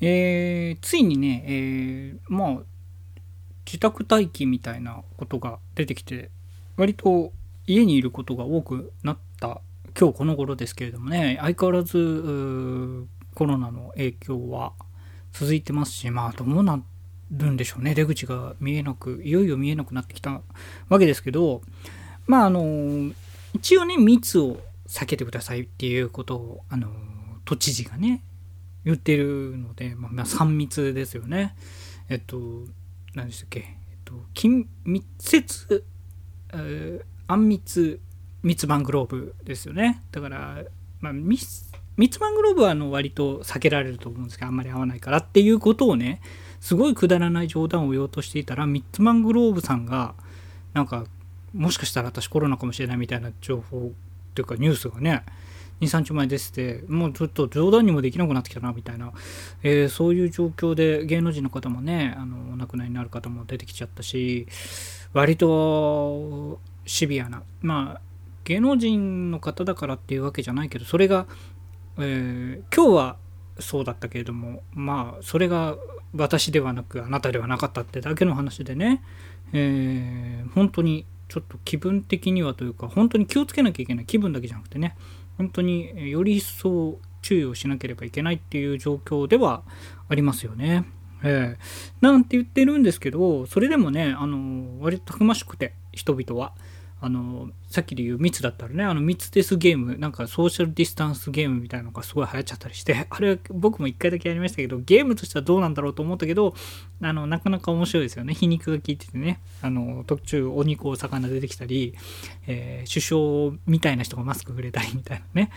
えー、ついにね、えー、まあ、自宅待機みたいなことが出てきて、割と家にいることが多くなった今日この頃ですけれどもね、相変わらずコロナの影響は続いてますし、まあどうなるんでしょうね、出口が見えなく、いよいよ見えなくなってきたわけですけど、まああの、一応ね、密を避けてくださいっていうことを、あの、都知事がね、言ってるので、まあ、3密ですよね。えっと、何でしたっけ、えっと、近密接、え、あんみつ密マングローブですよね。だから、まあ、密マングローブはあの割と避けられると思うんですけど、あんまり合わないからっていうことをね、すごいくだらない冗談を言おうとしていたら、ミッツマングローブさんが、なんか、もしかしたら私コロナかもしれないみたいな情報っていうかニュースがね、2、3日前出てて、もうちょっと冗談にもできなくなってきたな、みたいな、えー、そういう状況で芸能人の方もね、あの、お亡くなりになる方も出てきちゃったし、割とシビアな、まあ、芸能人の方だからっていうわけじゃないけど、それが、えー、今日はそうだったけれども、まあ、それが私ではなく、あなたではなかったってだけの話でね、えー、本当にちょっと気分的にはというか、本当に気をつけなきゃいけない。気分だけじゃなくてね、本当により一層注意をしなければいけないっていう状況ではありますよね。えー、なんて言ってるんですけど、それでもね、あの、割とたくましくて、人々は。あの、さっきで言う密だったらね、あの密ですゲーム、なんかソーシャルディスタンスゲームみたいなのがすごい流行っちゃったりして、あれは僕も一回だけやりましたけど、ゲームとしてはどうなんだろうと思ったけど、あの、なかなか面白いですよね。皮肉が効いててね、あの、途中お肉お魚出てきたり、えー、首相みたいな人がマスクくれたりみたいなね。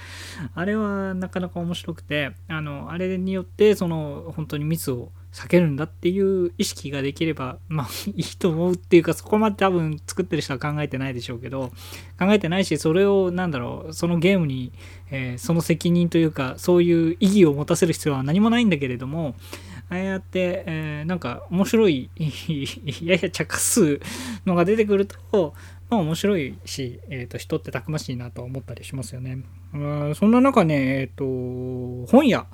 あれはなかなか面白くて、あの、あれによって、その、本当に密を避けるんだっていう意識ができれば、まあいいと思うっていうか、そこまで多分作ってる人は考えてないでしょうけど、考えてないし、それをなんだろう、そのゲームに、えー、その責任というか、そういう意義を持たせる必要は何もないんだけれども、ああやって、えー、なんか面白い、やや茶化すのが出てくると、まあ面白いし、えっ、ー、と、人ってたくましいなと思ったりしますよね。うんそんな中ね、えっ、と、本屋、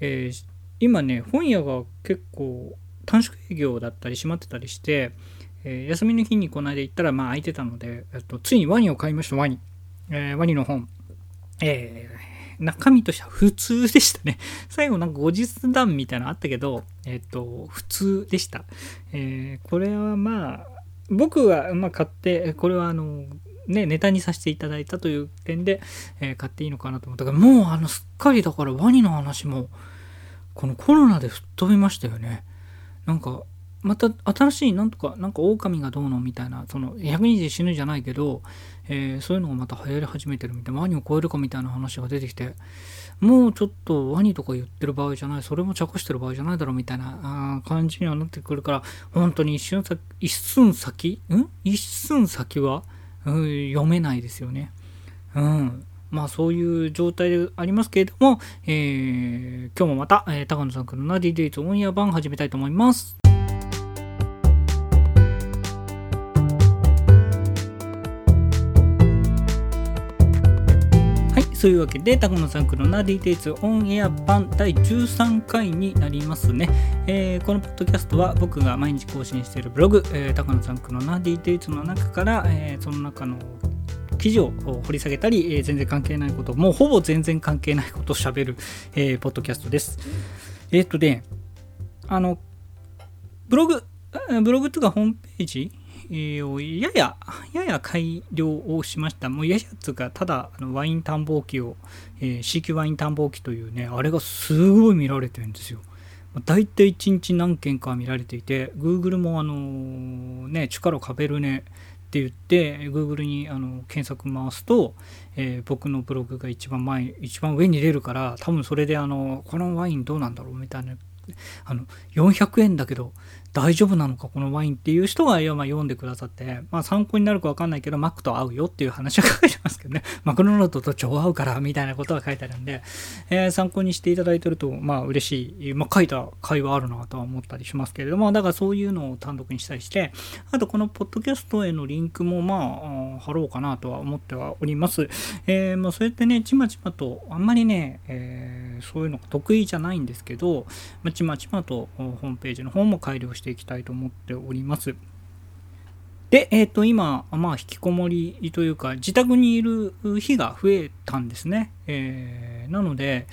えー今ね本屋が結構短縮営業だったり閉まってたりして、えー、休みの日にこの間行ったらまあ空いてたので、えっと、ついにワニを買いましたワニ、えー、ワニの本、えー、中身としては普通でしたね。最後なんか後日談みたいなのあったけど、えっ、と、普通でした。えー、これはまあ、僕はまあ買って、これはあの、ね、ネタにさせていただいたという点で、え、買っていいのかなと思ったけど、もうあの、すっかりだからワニの話も、このコロナで吹っ飛びましたよね。なんか、また新しい、なんとか、なんか狼がどうのみたいな、その、100人で死ぬじゃないけど、えー、そういうのがまた流行り始めてるみたいな、ワニを超えるかみたいな話が出てきて、もうちょっとワニとか言ってる場合じゃない、それも茶化してる場合じゃないだろうみたいな感じにはなってくるから、本当に一瞬先、一寸先ん？一寸先は、うん、読めないですよね。うん。まあそういう状態でありますけれども、えー、今日もまた、えー、高野さんからの DDH オンエア版始めたいと思います。はい、そういうわけで、高野さんからの DDH オンエア版第13回になりますね。えー、このポッドキャストは僕が毎日更新しているブログ、えー、高野さんからの DDH の中から、えー、その中の記事を掘り下げたり、えー、全然関係ないこと、もうほぼ全然関係ないことを喋る、えー、ポッドキャストです。えー、っとね、あの、ブログ、ブログとかホームページをやや、やや改良をしました。もうややつうか、ただあのワイン探訪機を、えー、CQ ワイン探訪機というね、あれがすごい見られてるんですよ。大体1日何件か見られていて、Google もあのね、力カベルネって言って Google にあの検索回すと、えー、僕のブログが一番前一番上に出るから多分それであのこのワインどうなんだろうみたいなあの400円だけど大丈夫なのかこのワインっていう人が読んでくださって、まあ参考になるかわかんないけど、マックと合うよっていう話が書いてますけどね、マクドナルドと超合うからみたいなことが書いてあるんで、えー、参考にしていただいてると、まあ嬉しい、まあ書いた会話あるなとは思ったりしますけれども、だからそういうのを単独にしたりして、あとこのポッドキャストへのリンクもまあ、貼ろうかなとは思ってはおります。えー、もうそうやってね、ちまちまと、あんまりね、えー、そういうのが得意じゃないんですけど、まあちまちまとホームページの方も改良してしていきたいと思っております。で、えっ、ー、と、今、まあ、引きこもりというか、自宅にいる日が増えたんですね。えー、なので、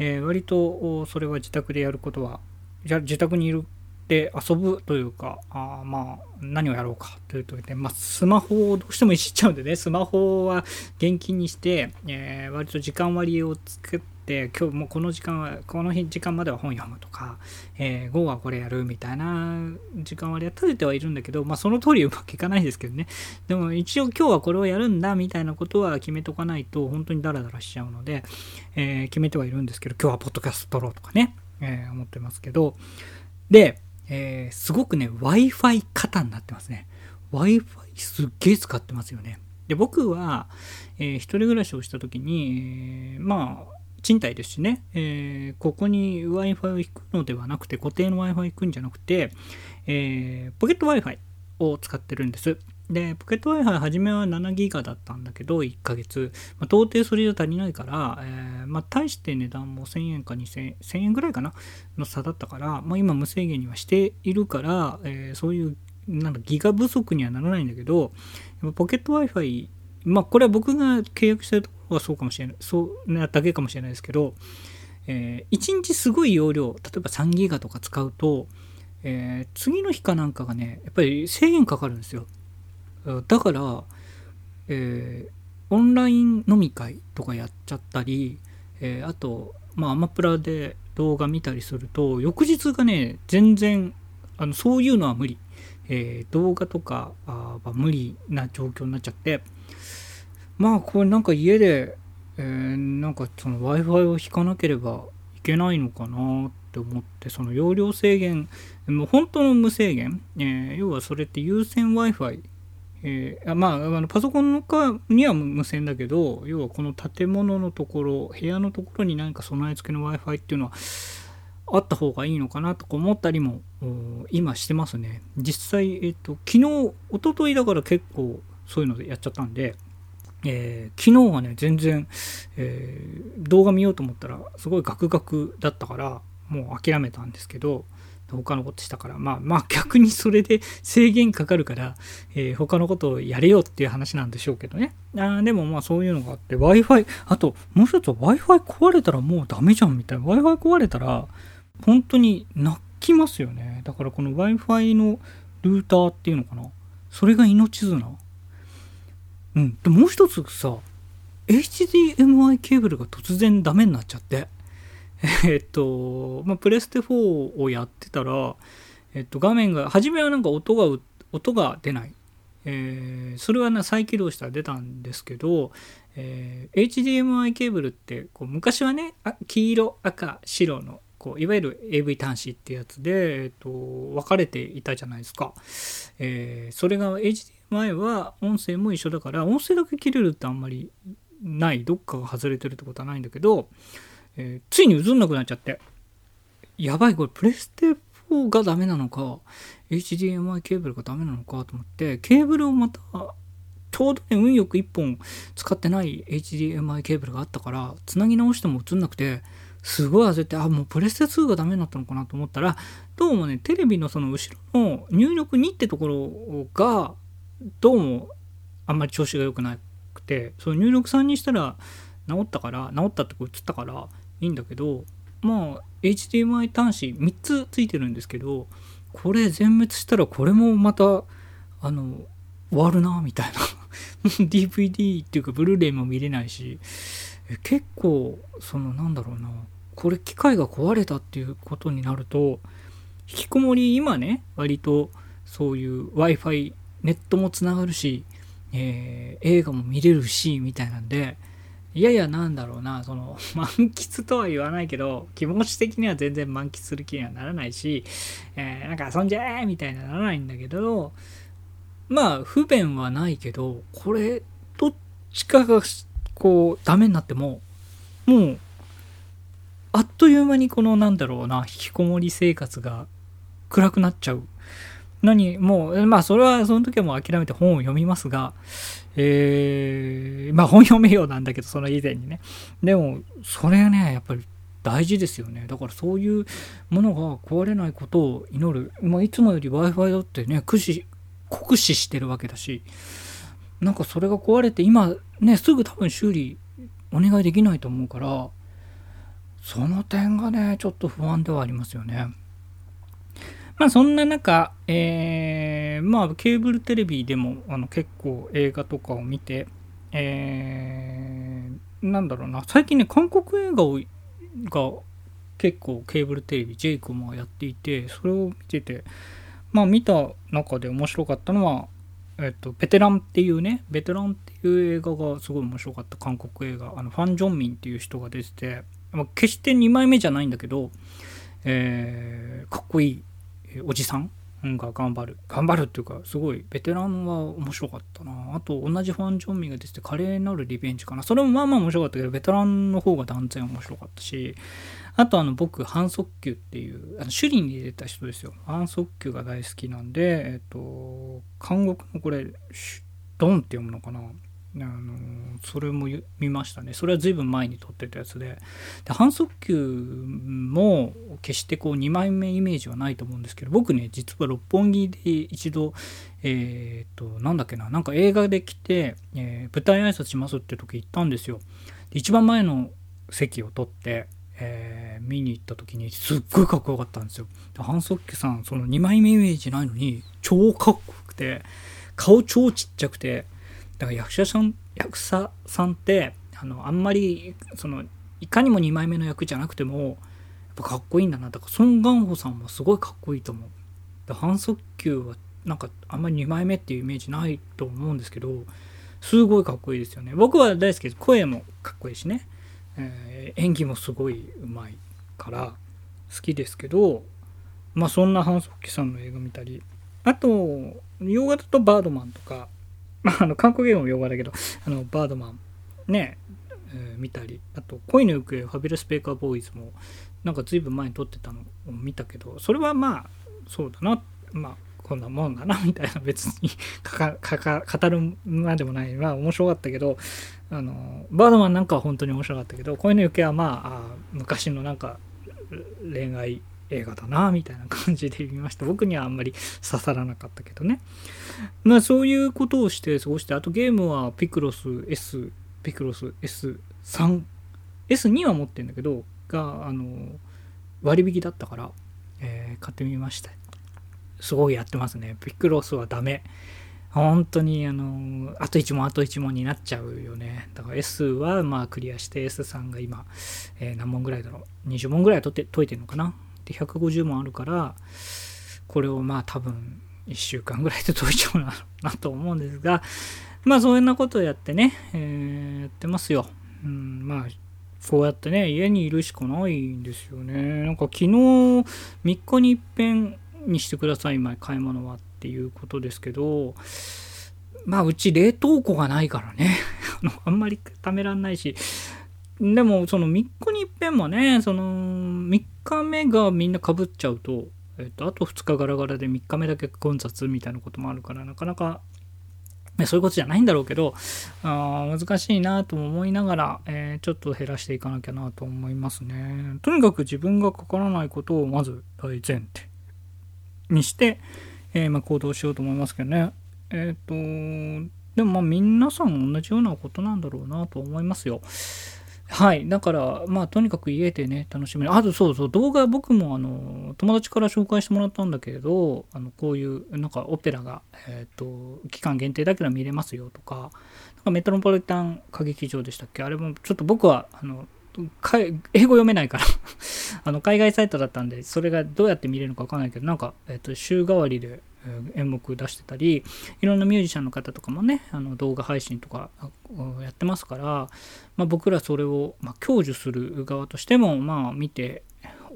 えー、割と、それは自宅でやることは、じゃ自宅にいるで遊ぶというか、あまあ、何をやろうかというとで、まあ、スマホをどうしてもいじっちゃうんでね、スマホは現金にして、えー、割と時間割を作って、今日もこの時間は、この日時間までは本読むとか、えー、午後はこれやるみたいな時間割は立ててはいるんだけど、まあ、その通りうまくいかないですけどね。でも一応今日はこれをやるんだみたいなことは決めとかないと、本当にダラダラしちゃうので、えー、決めてはいるんですけど、今日はポッドキャスト撮ろうとかね、えー、思ってますけど、で、えー、すごくね、Wi-Fi 型になってますね。Wi-Fi すっげえ使ってますよね。で、僕は、えー、一人暮らしをした時に、えー、まあ、賃貸ですしね、えー、ここに Wi-Fi を引くのではなくて、固定の Wi-Fi を引くんじゃなくて、えー、ポケット Wi-Fi を使ってるんです。で、ポケット Wi-Fi 初めは7ギガだったんだけど、1ヶ月。まあ、到底それじゃ足りないから、えー、まあ、大して値段も1000円か2000 1000円ぐらいかなの差だったから、まあ、今無制限にはしているから、えー、そういう、なんだ、ギガ不足にはならないんだけど、ポケット Wi-Fi、まあ、これは僕が契約してるとこはそうかもしれない、そうなだけかもしれないですけど、えー、1日すごい容量、例えば3ギガとか使うと、えー、次の日かなんかがね、やっぱり制限かかるんですよ。だから、えー、オンライン飲み会とかやっちゃったり、えー、あと、まあ、アマプラで動画見たりすると、翌日がね、全然、あのそういうのは無理。えー、動画とかは無理な状況になっちゃって、まあ、これなんか家で、えー、なんかその Wi-Fi を引かなければいけないのかなって思って、その容量制限、もう本当の無制限、えー、要はそれって有線 Wi-Fi えー、まあ、あのパソコンのかには無線だけど、要はこの建物のところ、部屋のところに何か備え付けの Wi-Fi っていうのはあった方がいいのかなとか思ったりも今してますね。実際、えっと、昨日、一昨日だから結構そういうのでやっちゃったんで、えー、昨日はね、全然、えー、動画見ようと思ったら、すごいガクガクだったから、もう諦めたんですけど、他のことしたから、まあまあ逆にそれで制限かかるから、えー、他のことをやれよっていう話なんでしょうけどね。あでもまあそういうのがあって、Wi-Fi、あともう一つは Wi-Fi 壊れたらもうダメじゃんみたいな。Wi-Fi 壊れたら本当に泣きますよね。だからこの Wi-Fi のルーターっていうのかな。それが命綱。うん。でもう一つさ、HDMI ケーブルが突然ダメになっちゃって。えっと、まあ、プレステ4をやってたら、えっと、画面が、初めはなんか音が、音が出ない。えー、それはな再起動したら出たんですけど、えー、HDMI ケーブルってこう昔はね黄色赤白のこういわゆる AV 端子ってやつで、えっと、分かれていたじゃないですか、えー、それが HDMI 前は音声も一緒だから音声だけ切れるってあんまりないどっかが外れてるってことはないんだけどえー、ついに映んなくなっちゃって。やばい、これプレステ4がダメなのか、HDMI ケーブルがダメなのかと思って、ケーブルをまた、ちょうどね、運よく1本使ってない HDMI ケーブルがあったから、つなぎ直しても映んなくて、すごい焦って、あ、もうプレステ2がダメになったのかなと思ったら、どうもね、テレビのその後ろの入力2ってところが、どうもあんまり調子が良くなくて、その入力3にしたら治ったから、治ったってこ映ったから、いいんだけどまあ HDMI 端子3つついてるんですけどこれ全滅したらこれもまたあの終わるなみたいな。DVD っていうかブルーレイも見れないし結構そのなんだろうなこれ機械が壊れたっていうことになると引きこもり今ね割とそういう Wi-Fi ネットもつながるし、えー、映画も見れるしみたいなんでいやいやなんだろうなその 満喫とは言わないけど気持ち的には全然満喫する気にはならないし、えー、なんか遊んじゃえみたいなならないんだけどまあ不便はないけどこれどっちかがこうダメになってももうあっという間にこのなんだろうな引きこもり生活が暗くなっちゃう何もうまあそれはその時はもう諦めて本を読みますがえー、まあ本読めようなんだけどその以前にね。でもそれはねやっぱり大事ですよね。だからそういうものが壊れないことを祈る、まあ、いつもより w i f i だってね駆使酷使してるわけだしなんかそれが壊れて今ねすぐ多分修理お願いできないと思うからその点がねちょっと不安ではありますよね。まあそんな中、えー、まあケーブルテレビでもあの結構映画とかを見て、えー、なんだろうな。最近ね韓国映画をが結構ケーブルテレビジェイコもやっていてそれを見ててまあ見た中で面白かったのは、えっと、ベテランっていうね、ベテランっていう映画がすごい面白かった韓国映画、あの、ファン・ジョンミンっていう人が出てて、まあ、決して2枚目じゃないんだけど、えー、かっこいいおじさんが頑張る。頑張るっていうか、すごい、ベテランは面白かったな。あと、同じファン・ジョンミンが出てて、華麗なるリベンジかな。それもまあまあ面白かったけど、ベテランの方が断然面白かったし、あとあの僕、反則球っていう、あの首里に出た人ですよ。反則球が大好きなんで、えっ、と、韓国のこれ、ドンって読むのかな。あのそれも見ましたね。それは随分前に撮ってたやつで。で反則球も決してこう2枚目イメージはないと思うんですけど、僕ね、実は六本木で一度、えっ、と、なんだっけな、なんか映画で来て、えー、舞台挨拶しますって時行ったんですよ。で一番前の席を取って、えー、見に行った時にすっごいかっこよかったんですよ。でハン・ソッキさん、その2枚目イメージないのに超かっこよくて、顔超ちっちゃくて、だから役者さん、役者さんって、あの、あんまり、その、いかにも2枚目の役じゃなくても、やっぱかっこいいんだな。だから、ソン・ガンホさんもすごいかっこいいと思う。で反則球は、なんか、あんまり2枚目っていうイメージないと思うんですけど、すごいかっこいいですよね。僕は大好きです。声もかっこいいしね。えー、演技もすごいうまいから好きですけどまあそんなハンソッキさんの映画見たりあと洋画だとバードマンとかま ああの韓国映画も洋画だけどあのバードマン。ね、えー、見たり。あと恋の行方ファビュラス・ペーカー・ボーイズもなんか随分前に撮ってたのを見たけどそれはまあそうだな。まあこんなもんだな みたいな。別にかか語るまでもないまあ面白かったけどあのバードマンなんかは本当に面白かったけど恋の行方はまあ昔のなんか恋愛映画だなみたいな感じで見ました。僕にはあんまり刺さらなかったけどね。まあそういうことをして過ごしてあとゲームはピクロス S ピクロス S3 S2 は持ってんだけどがあの割引だったから、えー、買ってみました。すごいやってますね。ピクロスはダメ。本当にあのあと1問あと1問になっちゃうよね。だから S はまあクリアして S さんが今、えー、何問ぐらいだろう。20問ぐらい解って解いてるのかな。で150問あるからこれをまあ多分1週間ぐらいで解いちゃうななと思うんですがまあそういうなことをやってね、えー、やってますよ、うん、まあこうやってね家にいるしかないんですよねなんか昨日3日にいっぺんにしてください今買い物はっていうことですけど、まあ、うち冷凍庫がないからね。あんまり貯めらんないし。でも、その3日に一遍もね、その3日目がみんなかぶっちゃうと、えっと、あと2日ガラガラで3日目だけ混雑みたいなこともあるから、なかなか、そういうことじゃないんだろうけど、あ難しいなとも思いながら、えー、ちょっと減らしていかなきゃなと思いますね。とにかく自分がかからないことをまず大前提にして、えー、まあ、行動しようと思いますけどね。えっ、ー、と、でもまあ皆さん同じようなことなんだろうなと思いますよ。はい。だから、まあ、とにかく家でね、楽しめる。あと、そうそう、動画、僕も、あの、友達から紹介してもらったんだけれど、あの、こういう、なんか、オペラが、えっ、ー、と、期間限定だけど見れますよとか、なんかメトロポリタン歌劇場でしたっけ？あれも、ちょっと僕は、あの、英語読めないから。あの海外サイトだったんでそれがどうやって見れるのかわかんないけどなんか、えっと、週替わりで演目出してたりいろんなミュージシャンの方とかもねあの動画配信とかやってますから、まあ、僕らそれを、まあ、享受する側としてもまあ見て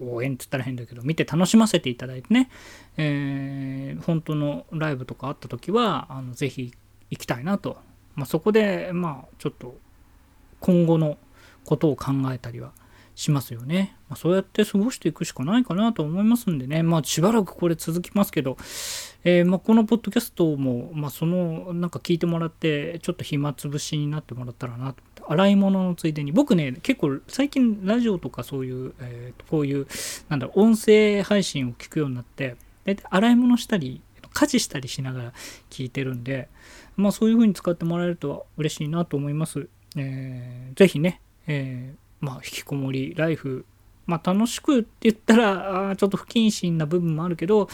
応援って言ったら変だけど見て楽しませていただいてね、えー、本当のライブとかあった時はあのぜひ行きたいなと、まあ、そこでまあちょっと今後のことを考えたりはしますよね。まあ、そうやって過ごしていくしかないかなと思いますんでね、まあしばらくこれ続きますけど、えー、まあこのポッドキャストも、まあそのなんか聞いてもらって、ちょっと暇つぶしになってもらったらなと洗い物のついでに、僕ね、結構最近ラジオとかそういう、えー、こういう、なんだろう、音声配信を聞くようになって、大体洗い物したり、家事したりしながら聞いてるんで、まあそういう風に使ってもらえると嬉しいなと思います。えー、ぜひね、えーまあ、引きこもりライフ、まあ、楽しくって言ったらあちょっと不謹慎な部分もあるけど、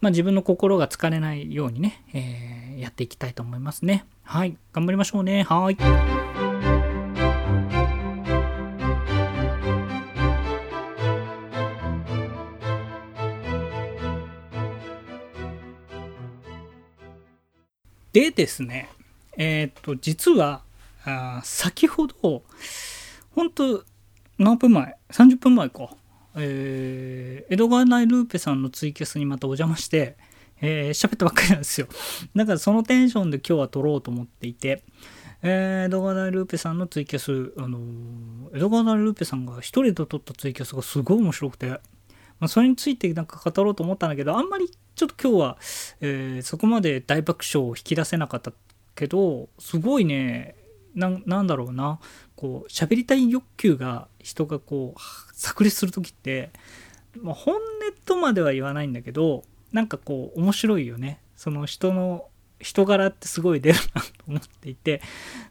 まあ、自分の心が疲れないようにね、えー、やっていきたいと思いますね。はい、頑張りましょうね。はい。でですね、えっ、と、実は、あ先ほど、本当何分前 ?30 分前か。えー、江戸川内ルーペさんのツイキャスにまたお邪魔して、えー、喋ったばっかりなんですよ。だからそのテンションで今日は撮ろうと思っていて、えー、江戸川内ルーペさんのツイキャス、あのー、江戸川内ルーペさんが一人で撮ったツイキャスがすごい面白くて、まあ、それについてなんか語ろうと思ったんだけど、あんまりちょっと今日は、えー、そこまで大爆笑を引き出せなかったけど、すごいね、なんだろうな、こう喋りたい欲求が人がこう炸裂する時って、まあ、本音とまでは言わないんだけどなんかこう面白いよね。その人の人柄ってすごい出るなと思っていて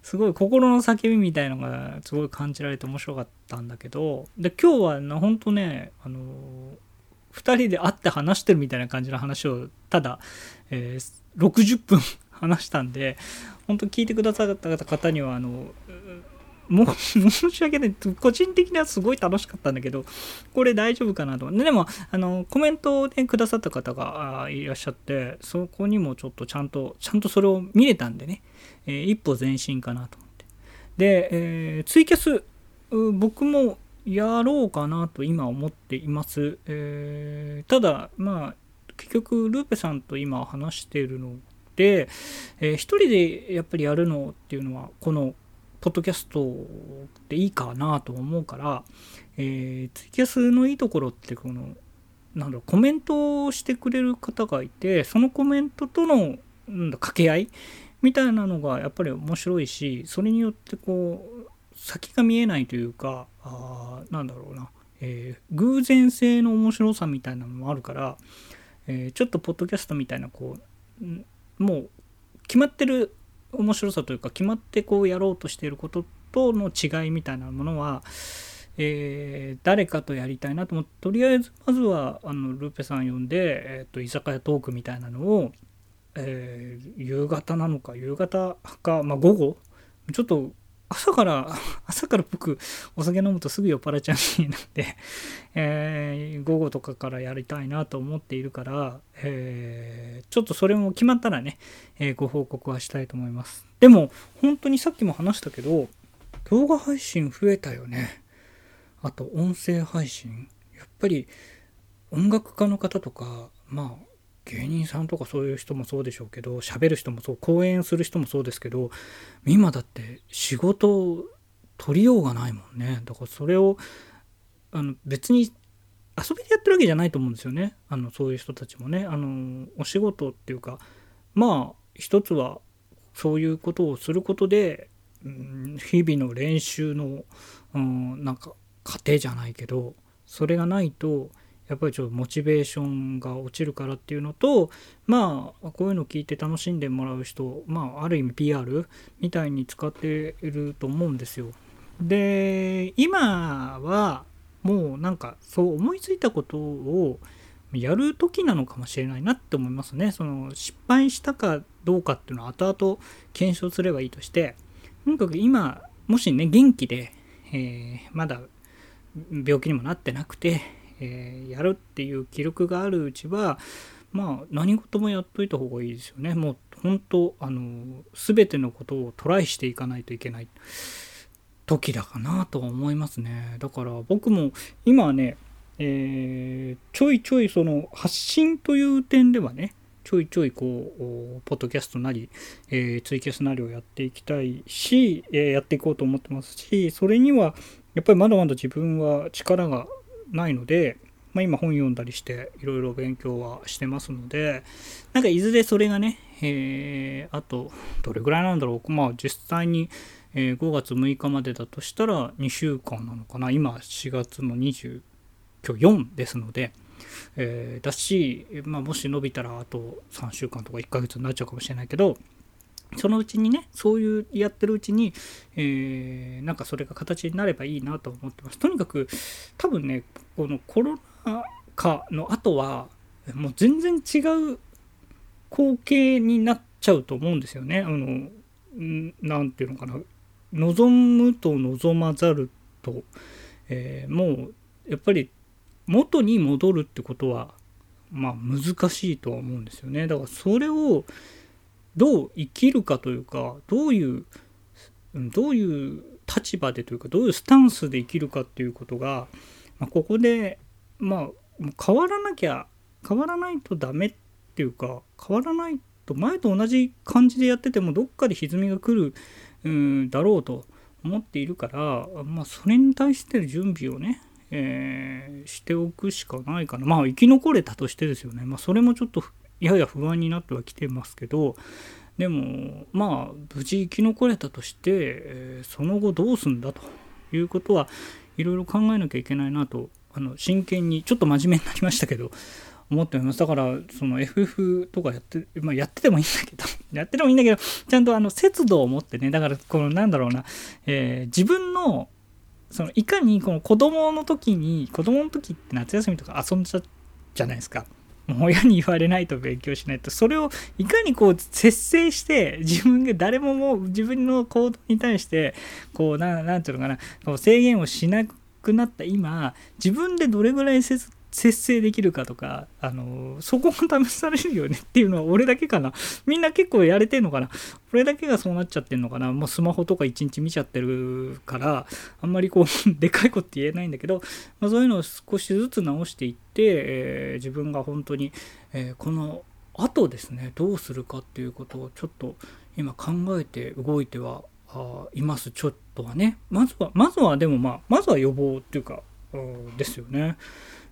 すごい心の叫びみたいのがすごい感じられて面白かったんだけどで今日はほんとねあの2人で会って話してるみたいな感じの話をただ、えー、60分話したんで本当聞いてくださった方にはあのも 申し訳ない。個人的にはすごい楽しかったんだけど、これ大丈夫かなと。でも、あの、コメントでくださった方がいらっしゃって、そこにもちょっとちゃんと、ちゃんとそれを見れたんでね、えー、一歩前進かなと思って。で、えー、ツイキャス、僕もやろうかなと今思っています。えー、ただ、まあ、結局、ルーペさんと今話しているので、えー、一人でやっぱりやるのっていうのは、このポッドキャストでいいかなと思うから、えー、ツイキャスのいいところってこのなんだろコメントをしてくれる方がいてそのコメントとのなんだ掛け合いみたいなのがやっぱり面白いしそれによってこう先が見えないというかあなんだろうな、えー、偶然性の面白さみたいなのもあるから、えー、ちょっとポッドキャストみたいなこうもう決まってる面白さというか決まってこうやろうとしていることとの違いみたいなものは、えー、誰かとやりたいなと思ってとりあえずまずはあのルーペさん呼んで、えーと、居酒屋トークみたいなのを、えー、夕方なのか夕方か、まあ、午後ちょっと朝から、朝から僕、お酒飲むとすぐ酔っ払っちゃうなんで、えー、午後とかからやりたいなと思っているから、えー、ちょっとそれも決まったらね、えー、ご報告はしたいと思います。でも、本当にさっきも話したけど、動画配信増えたよね。あと、音声配信。やっぱり、音楽家の方とか、まあ、芸人さんとかそういう人もそうでしょうけど喋る人もそう講演する人もそうですけど今だって仕事を取りようがないもんね。だからそれをあの別に遊びでやってるわけじゃないと思うんですよね。あのそういう人たちもね。あのお仕事っていうかまあ一つはそういうことをすることで、うん、日々の練習の、うん、なんか過程じゃないけどそれがないとやっぱりちょっとモチベーションが落ちるからっていうのとまあこういうの聞いて楽しんでもらう人まあある意味 PR みたいに使っていると思うんですよ。で今はもうなんかそう思いついたことをやる時なのかもしれないなって思いますね。その失敗したかどうかっていうのは後々検証すればいいとしてとにかく今もしね元気で、えー、まだ病気にもなってなくて、えー、やるっていう記録があるうちはまあ何事もやっといた方がいいですよね。もう本当あの全てのことをトライしていかないといけない時だかなとは思いますね。だから僕も今はね、えー、ちょいちょいその発信という点ではねちょいちょいこうポッドキャストなり、えー、ツイキャスなりをやっていきたいし、えー、やっていこうと思ってますしそれにはやっぱりまだまだ自分は力がないので、まあ、今本読んだりしていろいろ勉強はしてますのでなんかいずれそれがね、えー、あとどれぐらいなんだろう。まあ実際に、え、5月6日までだとしたら2週間なのかな。今4月の20今日4ですのでえー、だし、まあ、もし伸びたらあと3週間とか1ヶ月になっちゃうかもしれないけどそのうちにねそういうやってるうちに、えー、なんかそれが形になればいいなと思ってます。とにかく多分ねこのコロナ禍の後はもう全然違う光景になっちゃうと思うんですよね。あの何て言うのかな。望むと望まざると、えー、もうやっぱり元に戻るってことはまあ難しいとは思うんですよね。だからそれをどう生きるかというかどういうどういう立場でというかどういうスタンスで生きるかっていうことが、まあ、ここでまあ変わらなきゃ変わらないとダメっていうか変わらないと前と同じ感じでやっててもどっかで歪みが来るうんだろうと思っているから、まあ、それに対しての準備をねえー、しておくしかないかな。まあ生き残れたとしてですよね。まあそれもちょっとやや不安になってはきてますけど、でもまあ無事生き残れたとして、えー、その後どうすんだということはいろいろ考えなきゃいけないなと、あの真剣にちょっと真面目になりましたけど、思っております。だから、その FF とかやって、まあやっててもいいんだけど、やっててもいいんだけど、ちゃんとあの節度を持ってね、だからこのなんだろうな、えー、自分のそのいかにこの子供の時に子供の時って夏休みとか遊んじゃじゃないですか。親に言われないと勉強しないとそれをいかにこう節制して自分が誰ももう自分の行動に対してこう何て言うのかなこう制限をしなくなった今自分でどれぐらい節節制できるかとか、あのそこも試されるよねっていうのは俺だけかな。みんな結構やれてんのかな。俺だけがそうなっちゃってんのかな。もうスマホとか一日見ちゃってるから、あんまりこう、でかいこと言えないんだけど、まあ、そういうのを少しずつ直していって、えー、自分が本当に、えー、この後ですね、どうするかっていうことをちょっと今考えて動いてはいます、ちょっとはね。まずは、まずはでもまあ、まずは予防っていうか、ですよね。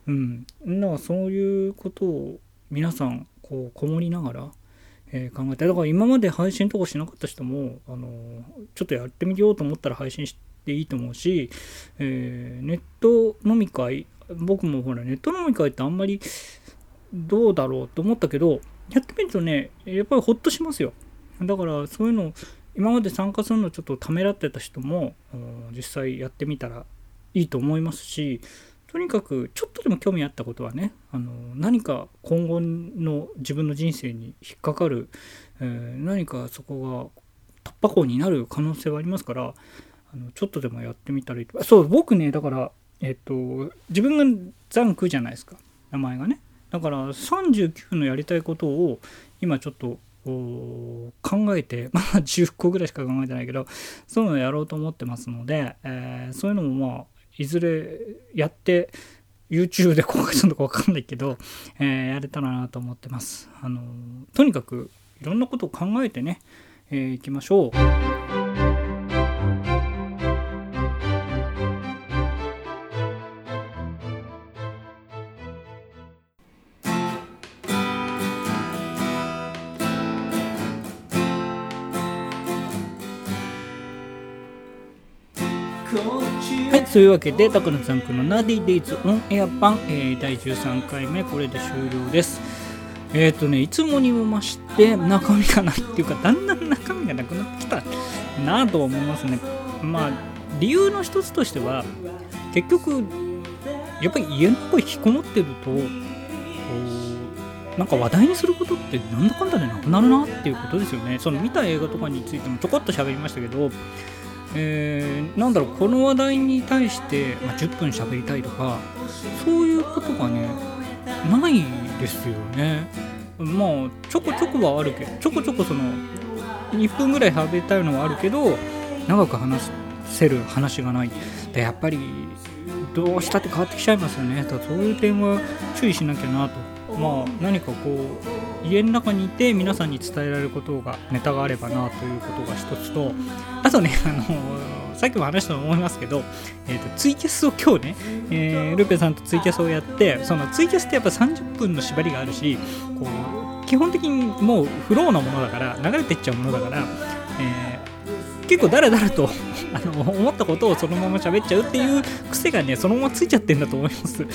うん、だからそういうことを皆さんこうこもりながら、えー、考えて。だから今まで配信とかしなかった人も、あのちょっとやってみようと思ったら配信していいと思うし、えー、ネット飲み会僕もほらネット飲み会ってあんまりどうだろうと思ったけどやってみるとねやっぱりほっとしますよ。だからそういうの今まで参加するのちょっとためらってた人も実際やってみたらいいと思いますしとにかくちょっとでも興味あったことはねあの何か今後の自分の人生に引っかかる、えー、何かそこが突破口になる可能性はありますからあのちょっとでもやってみたらいいとそう僕ねだからえっと自分がザンクじゃないですか。名前がね。だから39のやりたいことを今ちょっと考えて まあ10個ぐらいしか考えてないけどそういうのをやろうと思ってますので、えー、そういうのもまあいずれやって YouTube で公開するのか分かんないけど、えー、やれたらなと思ってます。あのとにかくいろんなことを考えてね、えー、いきましょう。そういうわけで、タクナさんくんのナディデイズオンエア版、えー、第13回目、これで終了です。えっ、ー、とね、いつもにも増して中身がないっていうか、だんだん中身がなくなってきたなぁと思いますね。まあ、理由の一つとしては、結局、やっぱり家の中引きこもってると、なんか話題にすることってなんだかんだでなくなるなっていうことですよね。その見た映画とかについてもちょこっと喋りましたけど、えー、なんだろうこの話題に対して、まあ、10分喋りたいとかそういうことがねないですよね。まあちょこちょこはあるけどちょこちょこその1分ぐらい喋りたいのはあるけど長く話せる話がない。でやっぱりどうしたって変わってきちゃいますよね。だそういう点は注意しなきゃなと。まあ何かこう家の中にいて皆さんに伝えられることがネタがあればなということが一つとあとねあのさっきも話したと思いますけど、えーと、ツイキャスを今日ね、えー、ルペさんとツイキャスをやってそのツイキャスってやっぱ30分の縛りがあるしこう基本的にもうフローなものだから流れてっちゃうものだから、えー、結構だらだらと あの思ったことをそのまま喋っちゃうっていう癖がねそのままついちゃってんだと思います。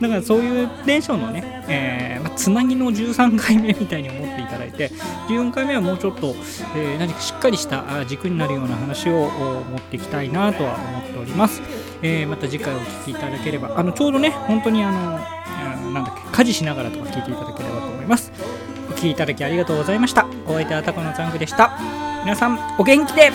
だからそういうテンションのね、えー、まあ、つなぎの13回目みたいに思っていただいて14回目はもうちょっと、えー、何かしっかりした軸になるような話を持っていきたいなとは思っております、えー、また次回お聴きいただければあのちょうどね本当にあのなんだっけ家事しながらとか聞いていただければと思います。聴きいただきありがとうございました。お相手はタコのザングでした。皆さんお元気で。